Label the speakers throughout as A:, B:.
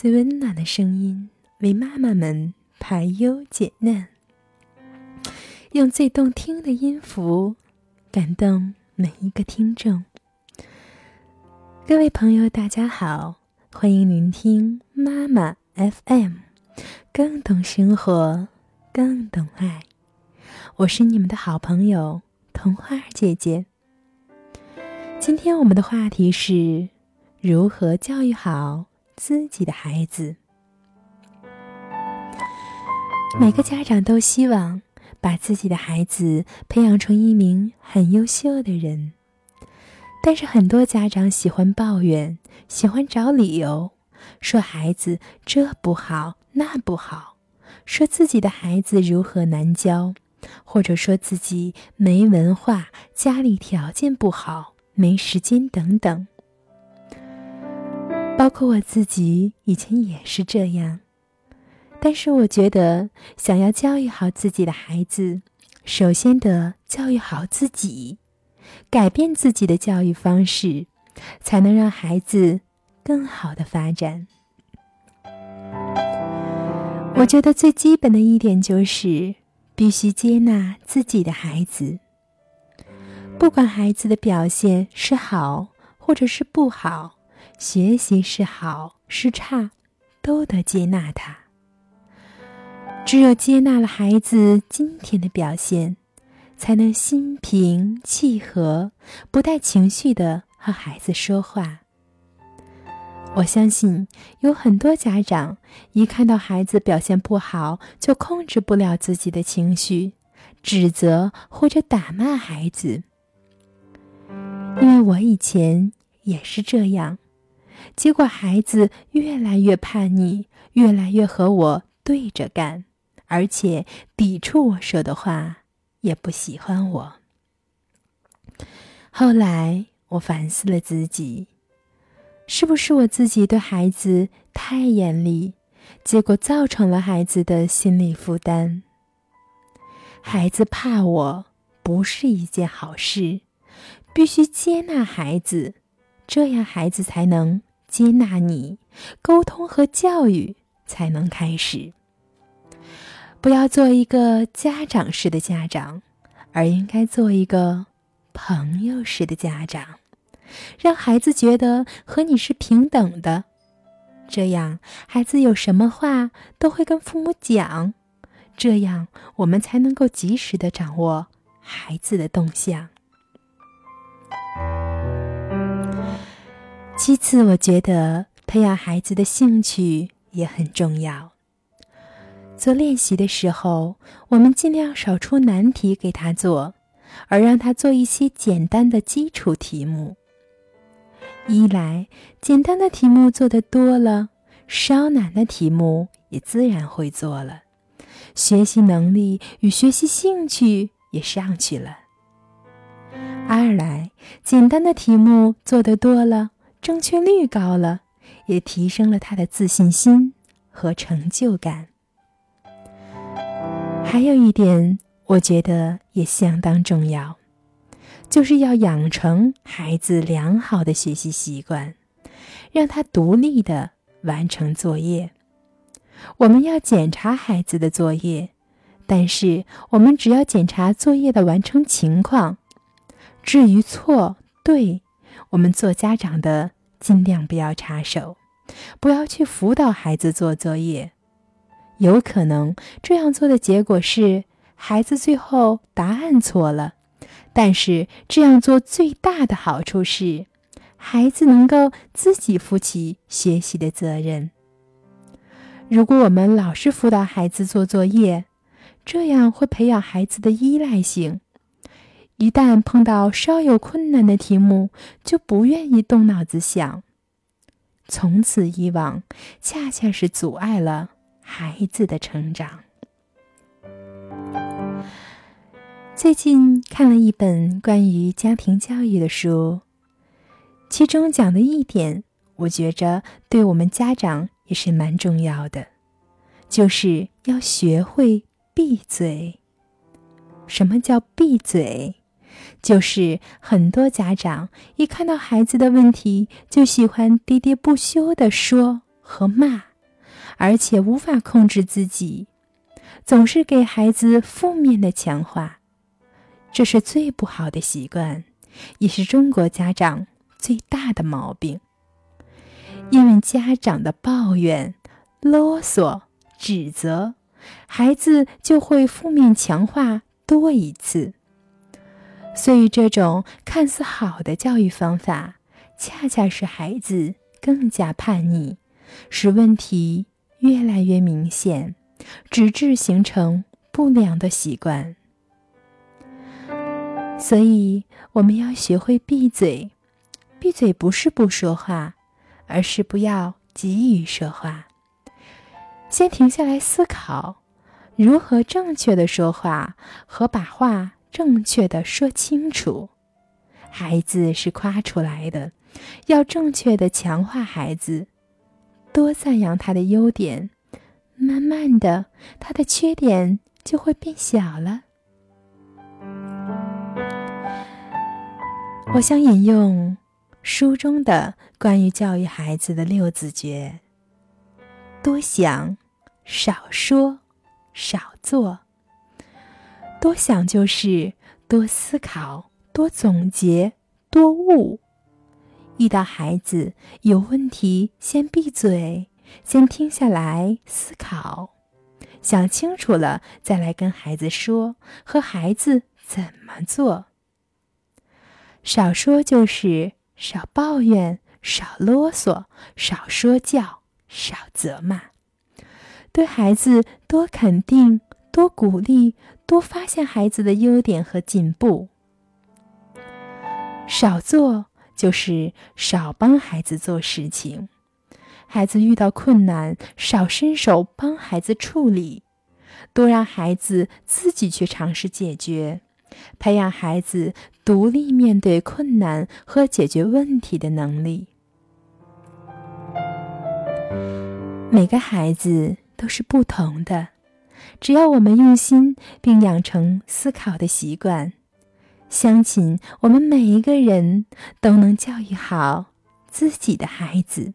A: 最温暖的声音，为妈妈们排忧解难；用最动听的音符，感动每一个听众。各位朋友，大家好，欢迎聆听妈妈 FM，更懂生活，更懂爱。我是你们的好朋友童话姐姐。今天我们的话题是如何教育好自己的孩子。每个家长都希望把自己的孩子培养成一名很优秀的人，但是很多家长喜欢抱怨，喜欢找理由，说孩子这不好那不好，说自己的孩子如何难教。或者说自己没文化，家里条件不好，没时间等等。包括我自己以前也是这样。但是我觉得，想要教育好自己的孩子，首先得教育好自己，改变自己的教育方式，才能让孩子更好的发展。我觉得最基本的一点就是。必须接纳自己的孩子，不管孩子的表现是好或者是不好，学习是好是差，都得接纳他。只有接纳了孩子今天的表现，才能心平气和、不带情绪的和孩子说话。我相信有很多家长一看到孩子表现不好，就控制不了自己的情绪，指责或者打骂孩子。因为我以前也是这样，结果孩子越来越叛逆，越来越和我对着干，而且抵触我说的话，也不喜欢我。后来我反思了自己。是不是我自己对孩子太严厉，结果造成了孩子的心理负担？孩子怕我不是一件好事，必须接纳孩子，这样孩子才能接纳你，沟通和教育才能开始。不要做一个家长式的家长，而应该做一个朋友式的家长。让孩子觉得和你是平等的，这样孩子有什么话都会跟父母讲，这样我们才能够及时的掌握孩子的动向。其次，我觉得培养孩子的兴趣也很重要。做练习的时候，我们尽量少出难题给他做，而让他做一些简单的基础题目。一来，简单的题目做的多了，稍难的题目也自然会做了，学习能力与学习兴趣也上去了。二来，简单的题目做的多了，正确率高了，也提升了他的自信心和成就感。还有一点，我觉得也相当重要。就是要养成孩子良好的学习习惯，让他独立的完成作业。我们要检查孩子的作业，但是我们只要检查作业的完成情况。至于错对，我们做家长的尽量不要插手，不要去辅导孩子做作业。有可能这样做的结果是，孩子最后答案错了。但是这样做最大的好处是，孩子能够自己负起学习的责任。如果我们老是辅导孩子做作业，这样会培养孩子的依赖性。一旦碰到稍有困难的题目，就不愿意动脑子想。从此以往，恰恰是阻碍了孩子的成长。最近看了一本关于家庭教育的书，其中讲的一点，我觉着对我们家长也是蛮重要的，就是要学会闭嘴。什么叫闭嘴？就是很多家长一看到孩子的问题，就喜欢喋喋不休的说和骂，而且无法控制自己，总是给孩子负面的强化，这是最不好的习惯，也是中国家长最大的毛病。因为家长的抱怨、啰嗦、指责，孩子就会负面强化多一次。所以，这种看似好的教育方法，恰恰使孩子更加叛逆，使问题越来越明显，直至形成不良的习惯。所以，我们要学会闭嘴。闭嘴不是不说话。而是不要急于说话，先停下来思考，如何正确的说话和把话正确的说清楚。孩子是夸出来的，要正确的强化孩子，多赞扬他的优点，慢慢的，他的缺点就会变小了。我想引用。书中的关于教育孩子的六字诀：多想，少说，少做。多想就是多思考、多总结、多悟。遇到孩子有问题，先闭嘴，先听下来思考，想清楚了再来跟孩子说，和孩子怎么做。少说就是。少抱怨，少啰嗦，少说教，少责骂，对孩子多肯定，多鼓励，多发现孩子的优点和进步。少做就是少帮孩子做事情，孩子遇到困难，少伸手帮孩子处理，多让孩子自己去尝试解决。培养孩子独立面对困难和解决问题的能力。每个孩子都是不同的，只要我们用心并养成思考的习惯，相信我们每一个人都能教育好自己的孩子。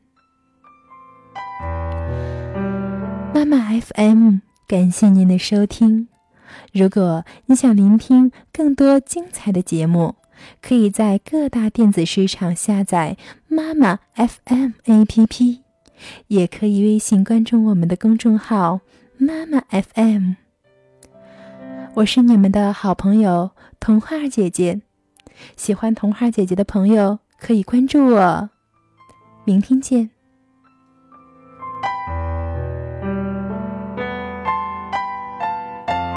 A: 妈妈 FM，感谢您的收听。如果你想聆听更多精彩的节目，可以在各大电子市场下载妈妈 FM APP，也可以微信关注我们的公众号妈妈 FM。我是你们的好朋友童话姐姐，喜欢童话姐姐的朋友可以关注我，明天见。